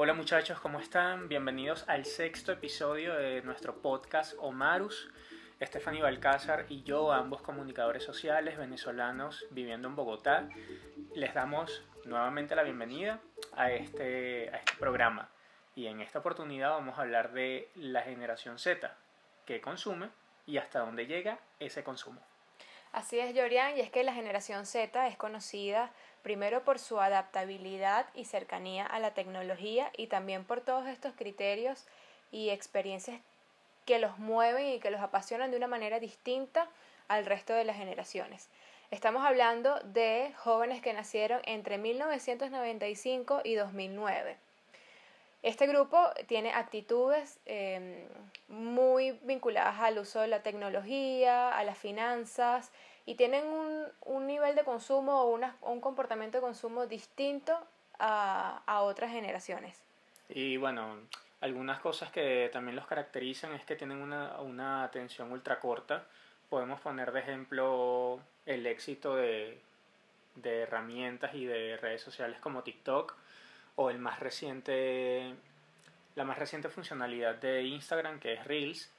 Hola muchachos, ¿cómo están? Bienvenidos al sexto episodio de nuestro podcast Omarus. Estefany Balcázar y yo, ambos comunicadores sociales venezolanos viviendo en Bogotá, les damos nuevamente la bienvenida a este, a este programa. Y en esta oportunidad vamos a hablar de la generación Z, qué consume y hasta dónde llega ese consumo. Así es, Jorian, y es que la generación Z es conocida primero por su adaptabilidad y cercanía a la tecnología y también por todos estos criterios y experiencias que los mueven y que los apasionan de una manera distinta al resto de las generaciones. Estamos hablando de jóvenes que nacieron entre 1995 y 2009. Este grupo tiene actitudes em, muy vinculadas al uso de la tecnología, a las finanzas y tienen un, un nivel de consumo o un comportamiento de consumo distinto a, a otras generaciones. Y bueno, algunas cosas que también los caracterizan es que tienen una, una atención ultra corta. Podemos poner de ejemplo el éxito de, de herramientas y de redes sociales como TikTok o el más reciente la más reciente funcionalidad de Instagram que es Reels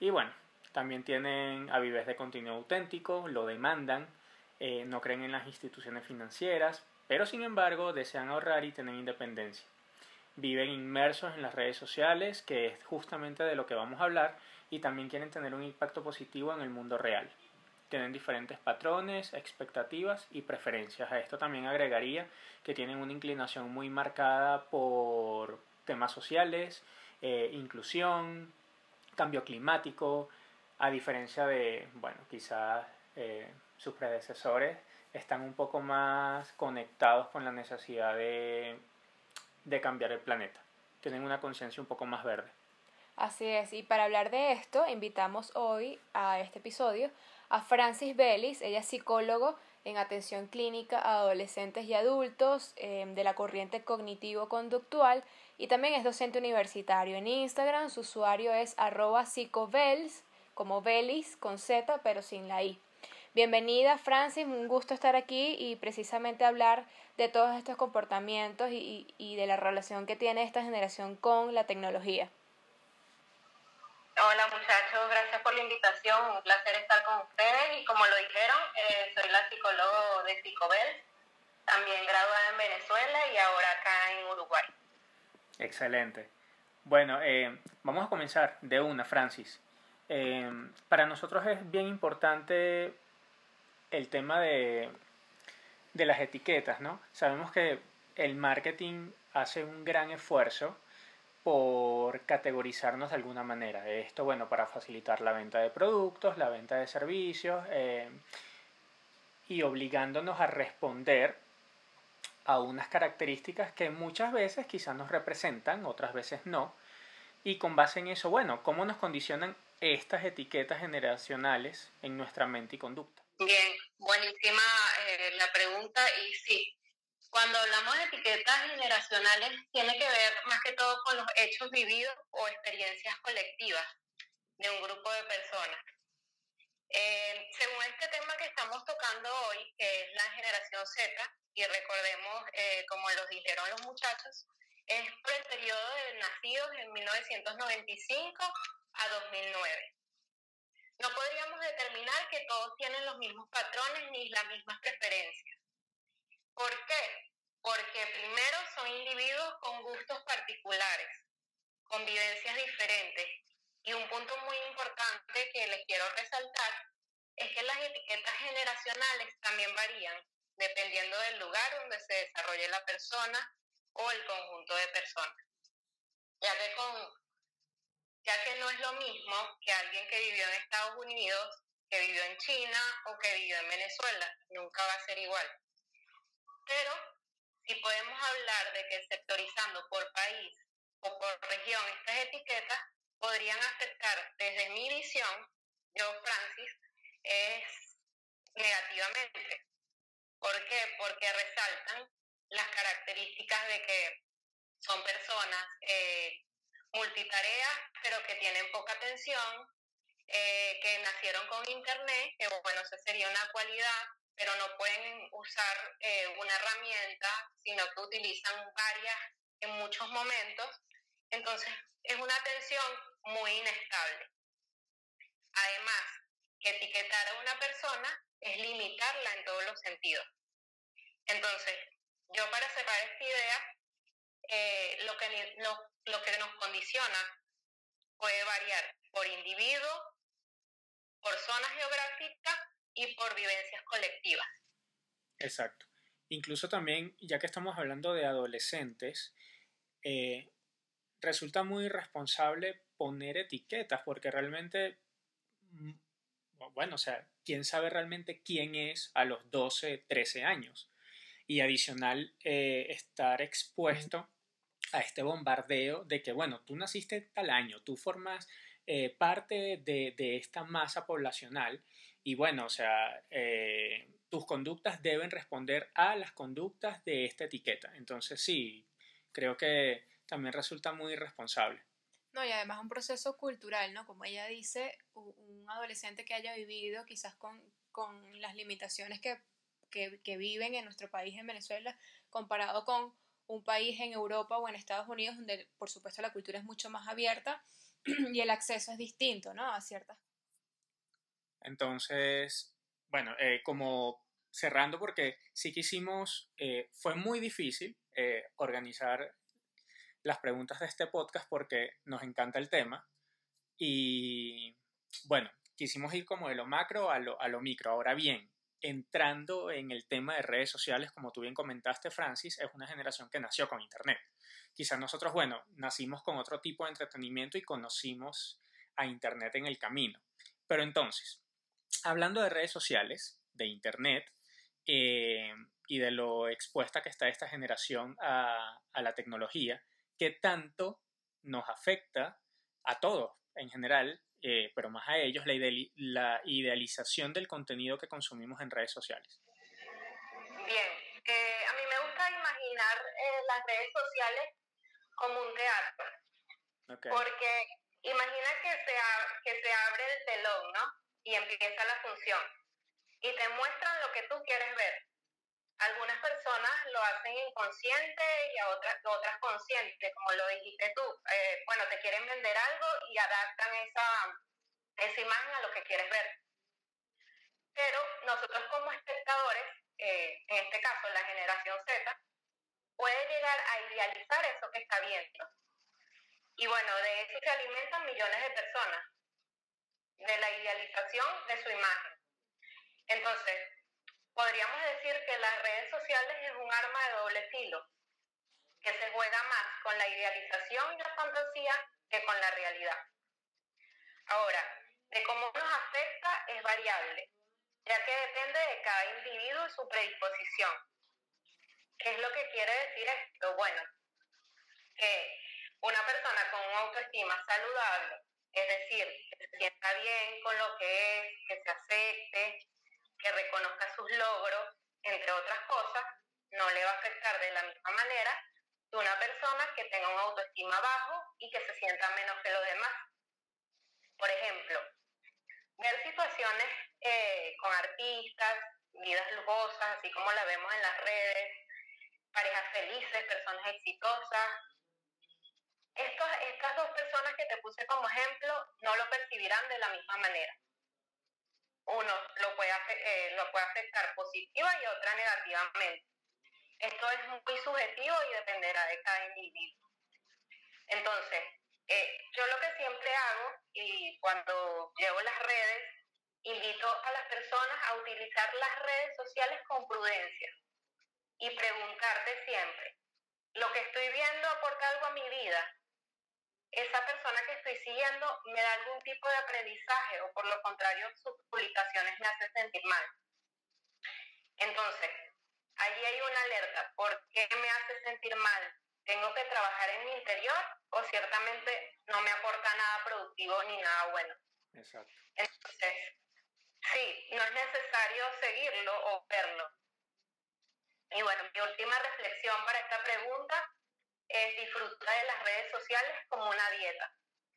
y bueno también tienen avives de contenido auténtico, lo demandan, eh, no creen en las instituciones financieras, pero sin embargo desean ahorrar y tener independencia. Viven inmersos en las redes sociales, que es justamente de lo que vamos a hablar, y también quieren tener un impacto positivo en el mundo real. Tienen diferentes patrones, expectativas y preferencias. A esto también agregaría que tienen una inclinación muy marcada por temas sociales, eh, inclusión, cambio climático, a diferencia de, bueno, quizás eh, sus predecesores están un poco más conectados con la necesidad de, de cambiar el planeta. Tienen una conciencia un poco más verde. Así es, y para hablar de esto, invitamos hoy a este episodio a Francis Bellis, ella es psicólogo en atención clínica a adolescentes y adultos eh, de la corriente cognitivo-conductual y también es docente universitario. En Instagram su usuario es arroba psicobels como Belis con Z pero sin la I. Bienvenida Francis, un gusto estar aquí y precisamente hablar de todos estos comportamientos y, y de la relación que tiene esta generación con la tecnología. Hola muchachos, gracias por la invitación, un placer estar con ustedes y como lo dijeron, eh, soy la psicóloga de Psicobel, también graduada en Venezuela y ahora acá en Uruguay. Excelente. Bueno, eh, vamos a comenzar de una, Francis. Eh, para nosotros es bien importante el tema de, de las etiquetas, ¿no? Sabemos que el marketing hace un gran esfuerzo por categorizarnos de alguna manera. Esto, bueno, para facilitar la venta de productos, la venta de servicios eh, y obligándonos a responder a unas características que muchas veces quizás nos representan, otras veces no. Y con base en eso, bueno, ¿cómo nos condicionan estas etiquetas generacionales en nuestra mente y conducta? Bien, buenísima eh, la pregunta y sí, cuando hablamos de etiquetas generacionales tiene que ver más que todo con los hechos vividos o experiencias colectivas de un grupo de personas. Eh, según este tema que estamos tocando hoy, que es la generación Z, y recordemos, eh, como lo dijeron los muchachos, es por el periodo de nacidos en 1995 a 2009. No podríamos determinar que todos tienen los mismos patrones ni las mismas preferencias. ¿Por qué? Porque primero son individuos con gustos particulares, con vivencias diferentes. Y un punto muy importante que les quiero resaltar es que las etiquetas generacionales también varían dependiendo del lugar donde se desarrolle la persona o el conjunto de personas. Ya que con ya que no es lo mismo que alguien que vivió en Estados Unidos, que vivió en China o que vivió en Venezuela. Nunca va a ser igual. Pero si podemos hablar de que sectorizando por país o por región estas etiquetas podrían afectar desde mi visión, yo Francis, es negativamente. ¿Por qué? Porque resaltan las características de que son personas eh, multitareas, pero que tienen poca atención, eh, que nacieron con Internet, que bueno, esa sería una cualidad, pero no pueden usar eh, una herramienta, sino que utilizan varias en muchos momentos, entonces es una atención muy inestable. Además, que etiquetar a una persona es limitarla en todos los sentidos. Entonces, yo para cerrar esta idea, eh, lo, que, lo que nos condiciona puede variar por individuo, por zona geográfica y por vivencias colectivas. Exacto. Incluso también, ya que estamos hablando de adolescentes, eh, resulta muy irresponsable poner etiquetas porque realmente, mm, bueno, o sea, ¿quién sabe realmente quién es a los 12, 13 años? Y adicional, eh, estar expuesto a este bombardeo de que, bueno, tú naciste tal año, tú formas eh, parte de, de, esta masa poblacional y bueno, o sea, eh, tus conductas deben responder a las conductas de esta etiqueta. Entonces sí, creo que también resulta muy irresponsable. No, y además un proceso cultural, ¿no? Como ella dice, un adolescente que haya vivido quizás con, con las limitaciones que, que, viven en nuestro país, en Venezuela, comparado con un país en Europa o en Estados Unidos donde por supuesto la cultura es mucho más abierta y el acceso es distinto, ¿no? A ciertas. Entonces, bueno, eh, como cerrando porque sí que hicimos, eh, fue muy difícil eh, organizar las preguntas de este podcast porque nos encanta el tema y bueno, quisimos ir como de lo macro a lo, a lo micro. Ahora bien, entrando en el tema de redes sociales, como tú bien comentaste, Francis, es una generación que nació con Internet. Quizás nosotros, bueno, nacimos con otro tipo de entretenimiento y conocimos a Internet en el camino. Pero entonces, hablando de redes sociales, de Internet, eh, y de lo expuesta que está esta generación a, a la tecnología, ¿qué tanto nos afecta a todos en general eh, pero más a ellos, la, idealización del contenido que consumimos en redes sociales? Bien, eh, a mí me gusta imaginar eh, las redes sociales como un teatro. Porque imagina que se, que se abre el telón, ¿no? Y empieza la función. Y te muestran lo que tú quieres ver. Algunas personas lo hacen inconsciente y a otras, otras conscientes, como lo dijiste tú. Eh, bueno, te quieren vender algo y adaptan esa, esa imagen a lo que quieres ver. Pero nosotros como espectadores, eh, en este caso la generación Z, puede llegar a idealizar eso que está viendo. Y bueno, de eso se alimentan millones de personas, de la idealización de su imagen. Entonces, podríamos decir que las redes sociales es un arma de doble filo, que se juega más con la idealización y la fantasía que con la realidad. Ahora, de cómo nos afecta es variable, ya que depende de cada individuo y su predisposición. ¿Qué es lo que quiere decir esto? Bueno, que una persona con una autoestima saludable, es decir, que se sienta bien con lo que es, que se acepte, que reconozca sus logros, entre otras cosas, no le va a afectar de la misma manera que una persona que tenga una autoestima bajo y que se sienta menos que los demás. Por ejemplo, ver situaciones eh, con artistas, vidas lujosas, así como la vemos en las redes, parejas felices, personas exitosas. Estos, estas dos personas que te puse como ejemplo no lo percibirán de la misma manera uno lo puede, eh, lo puede afectar positiva y otra negativamente. Esto es muy subjetivo y dependerá de cada individuo. Entonces, eh, yo lo que siempre hago y cuando llevo las redes, invito a las personas a utilizar las redes sociales con prudencia y preguntarte siempre, ¿lo que estoy viendo aporta algo a mi vida? Esa persona que estoy siguiendo me da algún tipo de aprendizaje o por lo contrario sus publicaciones me hacen sentir mal. Entonces, allí hay una alerta. ¿Por qué me hace sentir mal? ¿Tengo que trabajar en mi interior o ciertamente no me aporta nada productivo ni nada bueno? Exacto. Entonces, sí, no es necesario seguirlo o verlo. Y bueno, mi última reflexión para esta pregunta es disfrutar de las redes sociales como una dieta.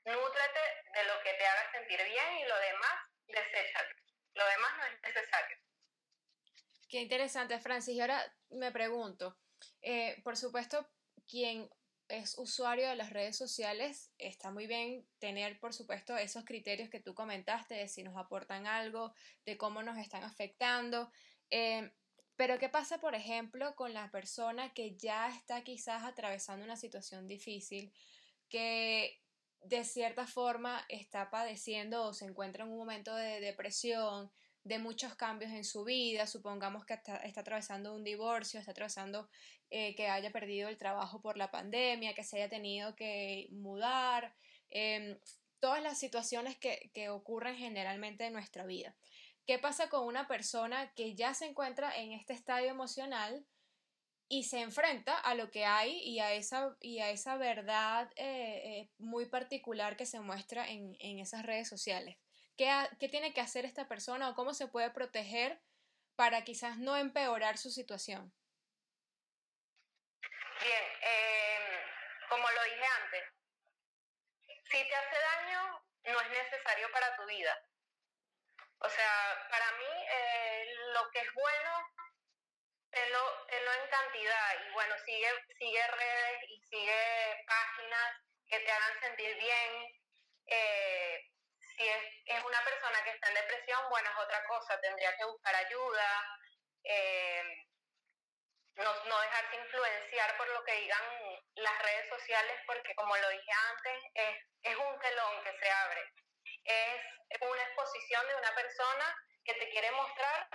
Nútrate de lo que te haga sentir bien y lo demás, deséchalo. Lo demás no es necesario. Qué interesante, Francis. Y ahora me pregunto, eh, por supuesto, quien es usuario de las redes sociales, está muy bien tener, por supuesto, esos criterios que tú comentaste de si nos aportan algo, de cómo nos están afectando. Eh, pero ¿qué pasa, por ejemplo, con la persona que ya está quizás atravesando una situación difícil, que de cierta forma está padeciendo o se encuentra en un momento de depresión, de muchos cambios en su vida, supongamos que está, atravesando un divorcio, está atravesando eh, que haya perdido el trabajo por la pandemia, que se haya tenido que mudar, em, todas las situaciones que, que ocurren generalmente en nuestra vida. ¿Qué pasa con una persona que ya se encuentra en este estadio emocional y se enfrenta a lo que hay y a esa, y a esa verdad eh, eh, muy particular que se muestra en, en esas redes sociales? ¿Qué, tiene que hacer esta persona o cómo se puede proteger para quizás no empeorar su situación? Bien, em, como lo dije antes, si te hace daño, no es necesario para tu vida. O sea, para mí eh, lo que es bueno, tenlo, tenlo, en cantidad. Y bueno, sigue, sigue redes y sigue páginas que te hagan sentir bien. Eh, si es, una persona que está en depresión, bueno, es otra cosa, tendría que buscar ayuda, eh, no, no, dejarse influenciar por lo que digan las redes sociales, porque como lo dije antes, es, es un telón que se abre, es una exposición de una persona que te quiere mostrar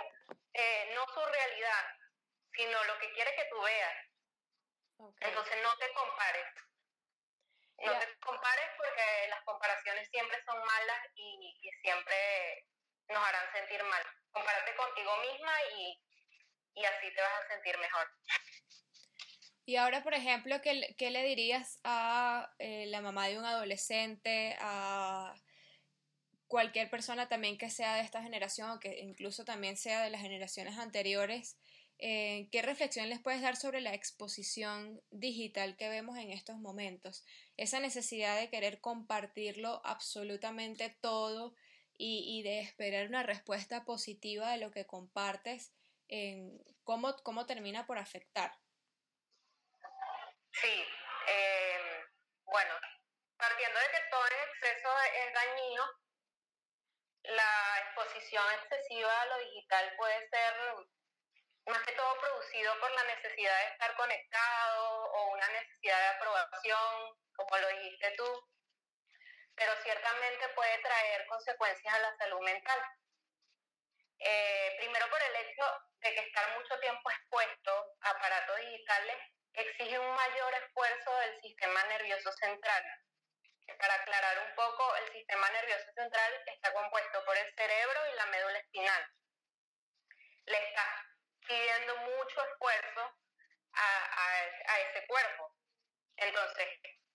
eh, no su realidad, sino lo que quiere que tú veas. Entonces no te compares. No te compares porque las comparaciones siempre son malas y, siempre nos harán sentir mal. Compárate contigo misma y, así te vas a sentir mejor. Y ahora, por ejemplo, ¿qué, qué le dirías a eh, la mamá de un adolescente, a cualquier persona también que sea de esta generación o que incluso también sea de las generaciones anteriores eh, ¿Qué reflexión les puedes dar sobre la exposición digital que vemos en estos momentos? Esa necesidad de querer compartirlo absolutamente todo y, de esperar una respuesta positiva de lo que compartes, en ¿cómo, ¿cómo termina por afectar? Sí, em, bueno, partiendo de que todo en exceso es dañino, la exposición excesiva a lo digital puede ser más que todo producido por la necesidad de estar conectado o una necesidad de aprobación, como lo dijiste tú, pero ciertamente puede traer consecuencias a la salud mental. Eh, primero por el hecho de que estar mucho tiempo expuesto a aparatos digitales exige un mayor esfuerzo del sistema nervioso central. Para aclarar un poco, el sistema nervioso central está compuesto por el cerebro y la médula espinal. Le está pidiendo mucho esfuerzo a, ese cuerpo. Entonces,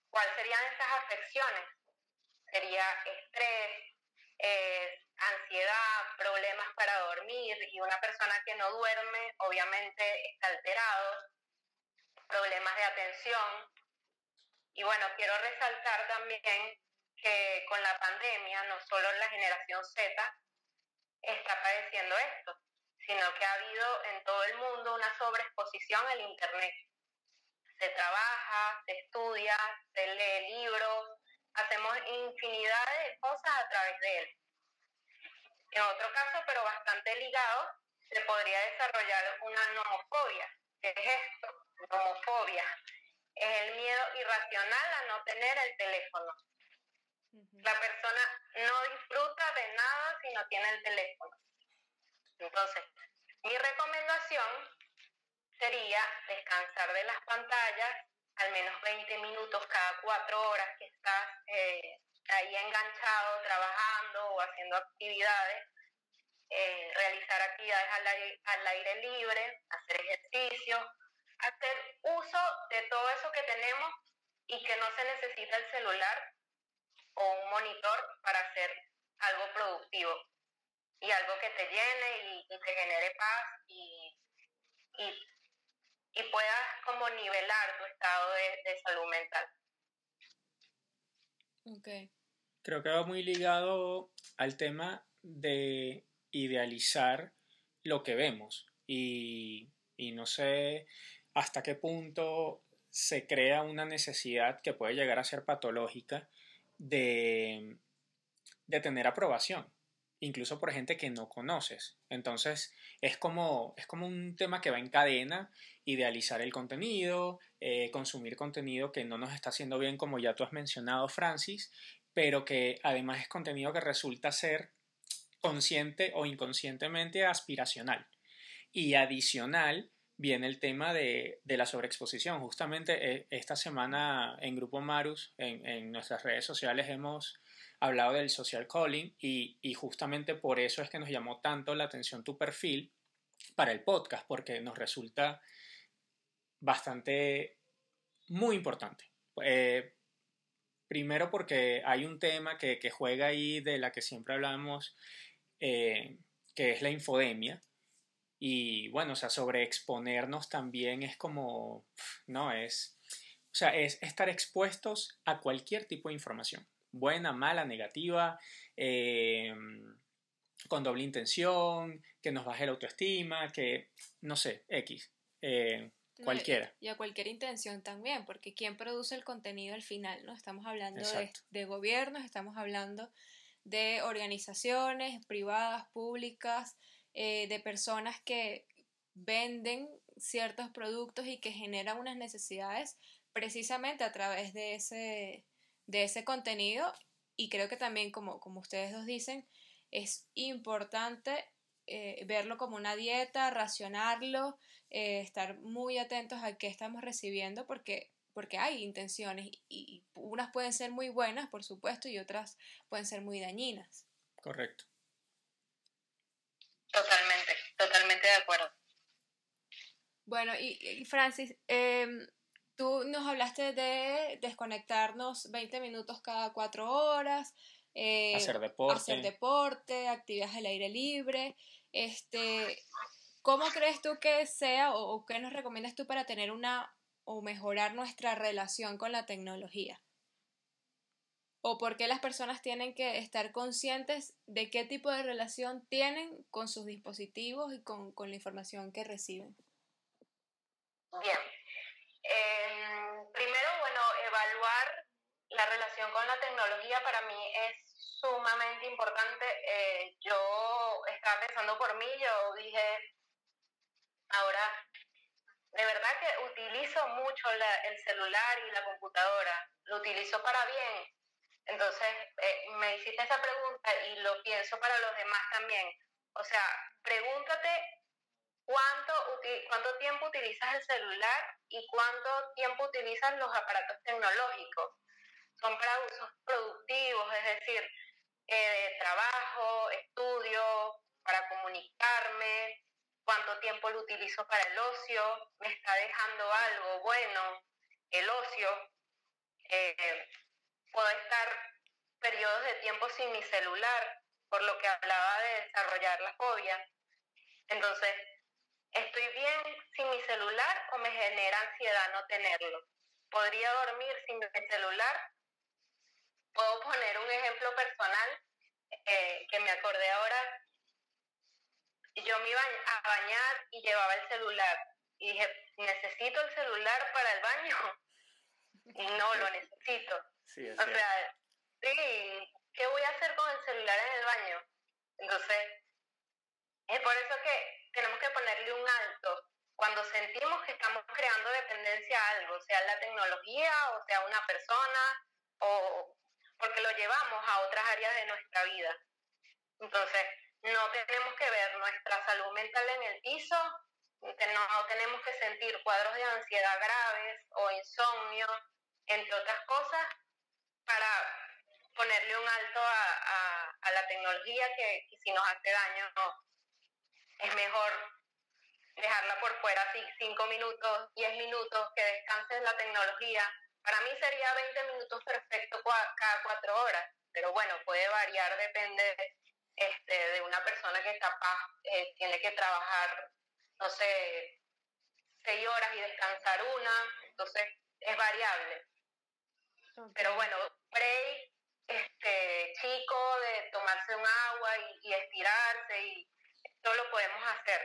¿cuáles serían esas afecciones? Sería estrés, ansiedad, problemas para dormir y una persona que no duerme obviamente está alterado, problemas de atención. Y bueno, quiero resaltar también que con la pandemia no solo la generación Z está padeciendo esto, sino que ha habido en todo el mundo una sobreexposición al Internet. Se trabaja, se estudia, se lee libros, hacemos infinidad de cosas a través de él. En otro caso, pero bastante ligado, se podría desarrollar una nomofobia. ¿Qué es esto? Nomofobia. Es el miedo irracional a no tener el teléfono. La persona no disfruta de nada si no tiene el teléfono. Entonces, mi recomendación sería descansar de las pantallas al menos 20 minutos cada cuatro horas que estás eh, ahí enganchado, trabajando o haciendo actividades, eh, realizar actividades al aire, al aire libre, hacer ejercicio, hacer uso de todo eso que tenemos y que no se necesita el celular o un monitor para hacer algo productivo y algo que te llene y, te genere paz y, y, puedas como nivelar tu estado de, salud mental. Okay. Creo que va muy ligado al tema de idealizar lo que vemos y, y no sé hasta qué punto se crea una necesidad que puede llegar a ser patológica de, de tener aprobación, incluso por gente que no conoces. Entonces es como, es como un tema que va en cadena, idealizar el contenido, eh, consumir contenido que no nos está haciendo bien, como ya tú has mencionado, Francis, pero que además es contenido que resulta ser consciente o inconscientemente aspiracional. Y adicional viene el tema de, la sobreexposición. Justamente eh, esta semana en Grupo Marus, en, nuestras redes sociales, hemos hablado del social calling y, y, justamente por eso es que nos llamó tanto la atención tu perfil para el podcast, porque nos resulta bastante muy importante. Eh, primero porque hay un tema que, que, juega ahí de la que siempre hablamos, eh, que es la infodemia. Y bueno, o sea, sobreexponernos también es como, no, es, o sea, es estar expuestos a cualquier tipo de información, buena, mala, negativa, eh, con doble intención, que nos baje la autoestima, que, no sé, X. Eh, cualquiera. Y a cualquier intención también, porque ¿quién produce el contenido al final? ¿no? Estamos hablando de, de, gobiernos, estamos hablando de organizaciones privadas, públicas, eh, de personas que venden ciertos productos y que generan unas necesidades precisamente a través de ese, de ese contenido. Y creo que también, como, como ustedes dos dicen, es importante eh, verlo como una dieta, racionarlo, eh, estar muy atentos a qué estamos recibiendo porque porque hay intenciones y, unas pueden ser muy buenas, por supuesto, y otras pueden ser muy dañinas. Correcto. Totalmente, totalmente de acuerdo. Bueno, y, Francis, em, tú nos hablaste de desconectarnos 20 minutos cada cuatro horas, eh, hacer deporte. Hacer deporte, actividades al aire libre. Este, ¿Cómo crees tú que sea o qué nos recomiendas tú para tener una o mejorar nuestra relación con la tecnología? ¿O por qué las personas tienen que estar conscientes de qué tipo de relación tienen con sus dispositivos y con, la información que reciben? Bien. Em, primero, bueno, evaluar la relación con la tecnología para mí es sumamente importante. Eh, yo estaba pensando por mí, yo dije, ahora de verdad que utilizo mucho el celular y la computadora, lo utilizo para bien. Entonces, eh, me hiciste esa pregunta y lo pienso para los demás también. O sea, pregúntate cuánto, cuánto tiempo utilizas el celular y cuánto tiempo utilizas los aparatos tecnológicos. Son para usos productivos, es decir, eh, trabajo, estudio, para comunicarme, cuánto tiempo lo utilizo para el ocio, me está dejando algo bueno, el ocio. Eh, puedo estar periodos de tiempo sin mi celular, por lo que hablaba de desarrollar la fobia. Entonces, ¿estoy bien sin mi celular o me genera ansiedad no tenerlo? ¿Podría dormir sin mi celular? Puedo poner un ejemplo personal eh, que me acordé ahora yo me iba a bañar y llevaba el celular. Y dije, ¿necesito el celular para el baño? No lo necesito. O sea, sí, ¿qué voy a hacer con el celular en el baño? Entonces, es por eso que tenemos que ponerle un alto cuando sentimos que estamos creando dependencia a algo, sea la tecnología o sea una persona, o porque lo llevamos a otras áreas de nuestra vida. Entonces, no tenemos que ver nuestra salud mental en el piso, no tenemos que sentir cuadros de ansiedad graves o insomnio, entre otras cosas, para ponerle un alto a, a, la tecnología que, si nos hace daño es mejor dejarla por fuera así cinco minutos, 10 minutos, que descanse la tecnología. Para mí sería 20 minutos perfecto cada cuatro horas, pero bueno, puede variar, depende este, de una persona que capaz eh, tiene que trabajar, no sé, seis horas y descansar una, entonces es variable. Pero bueno, break, este, chico, de tomarse un agua y, y estirarse, y esto lo podemos hacer,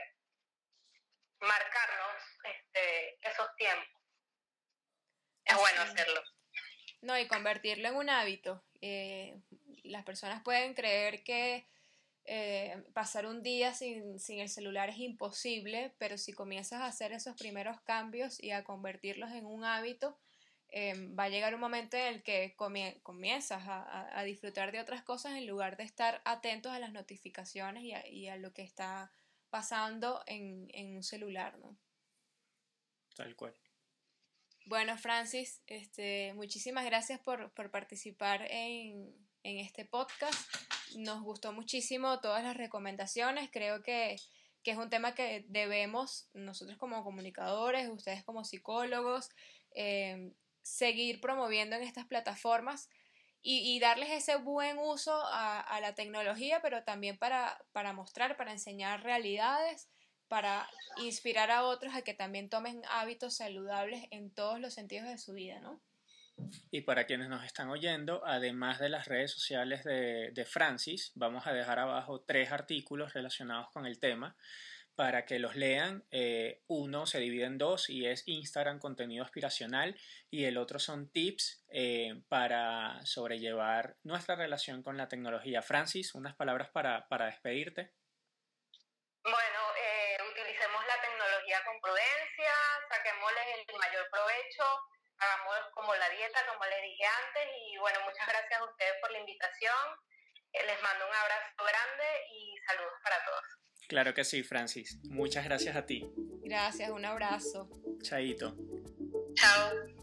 marcarnos este, esos tiempos. bueno hacerlo. No, y convertirlo en un hábito. Eh, las personas pueden creer que eh, pasar un día sin, sin, el celular es imposible, pero si comienzas a hacer esos primeros cambios y a convertirlos en un hábito, Em, va a llegar un momento en el que comienzas a, disfrutar de otras cosas en lugar de estar atentos a las notificaciones y a, lo que está pasando en, un celular, ¿no? Tal cual. Bueno, Francis, este, muchísimas gracias por, participar en, este podcast. Nos gustó muchísimo todas las recomendaciones. Creo que, es un tema que debemos, nosotros como comunicadores, ustedes como psicólogos, em, seguir promoviendo en estas plataformas y, darles ese buen uso a, la tecnología, pero también para, mostrar, para enseñar realidades, para inspirar a otros a que también tomen hábitos saludables en todos los sentidos de su vida, ¿no? Y para quienes nos están oyendo, además de las redes sociales de Francis, vamos a dejar abajo tres artículos relacionados con el tema para que los lean. Eh, uno se divide en dos y es Instagram contenido aspiracional y el otro son tips eh, para sobrellevar nuestra relación con la tecnología. Francis, unas palabras para, para despedirte. Bueno, eh, utilicemos la tecnología con prudencia, saquémosle el mayor provecho, hagamos como la dieta, como les dije antes, y bueno, muchas gracias a ustedes por la invitación. les mando un abrazo grande y saludos para todos. Claro que sí, Francis. Muchas gracias a ti. Gracias, un abrazo. Chaito. Chao.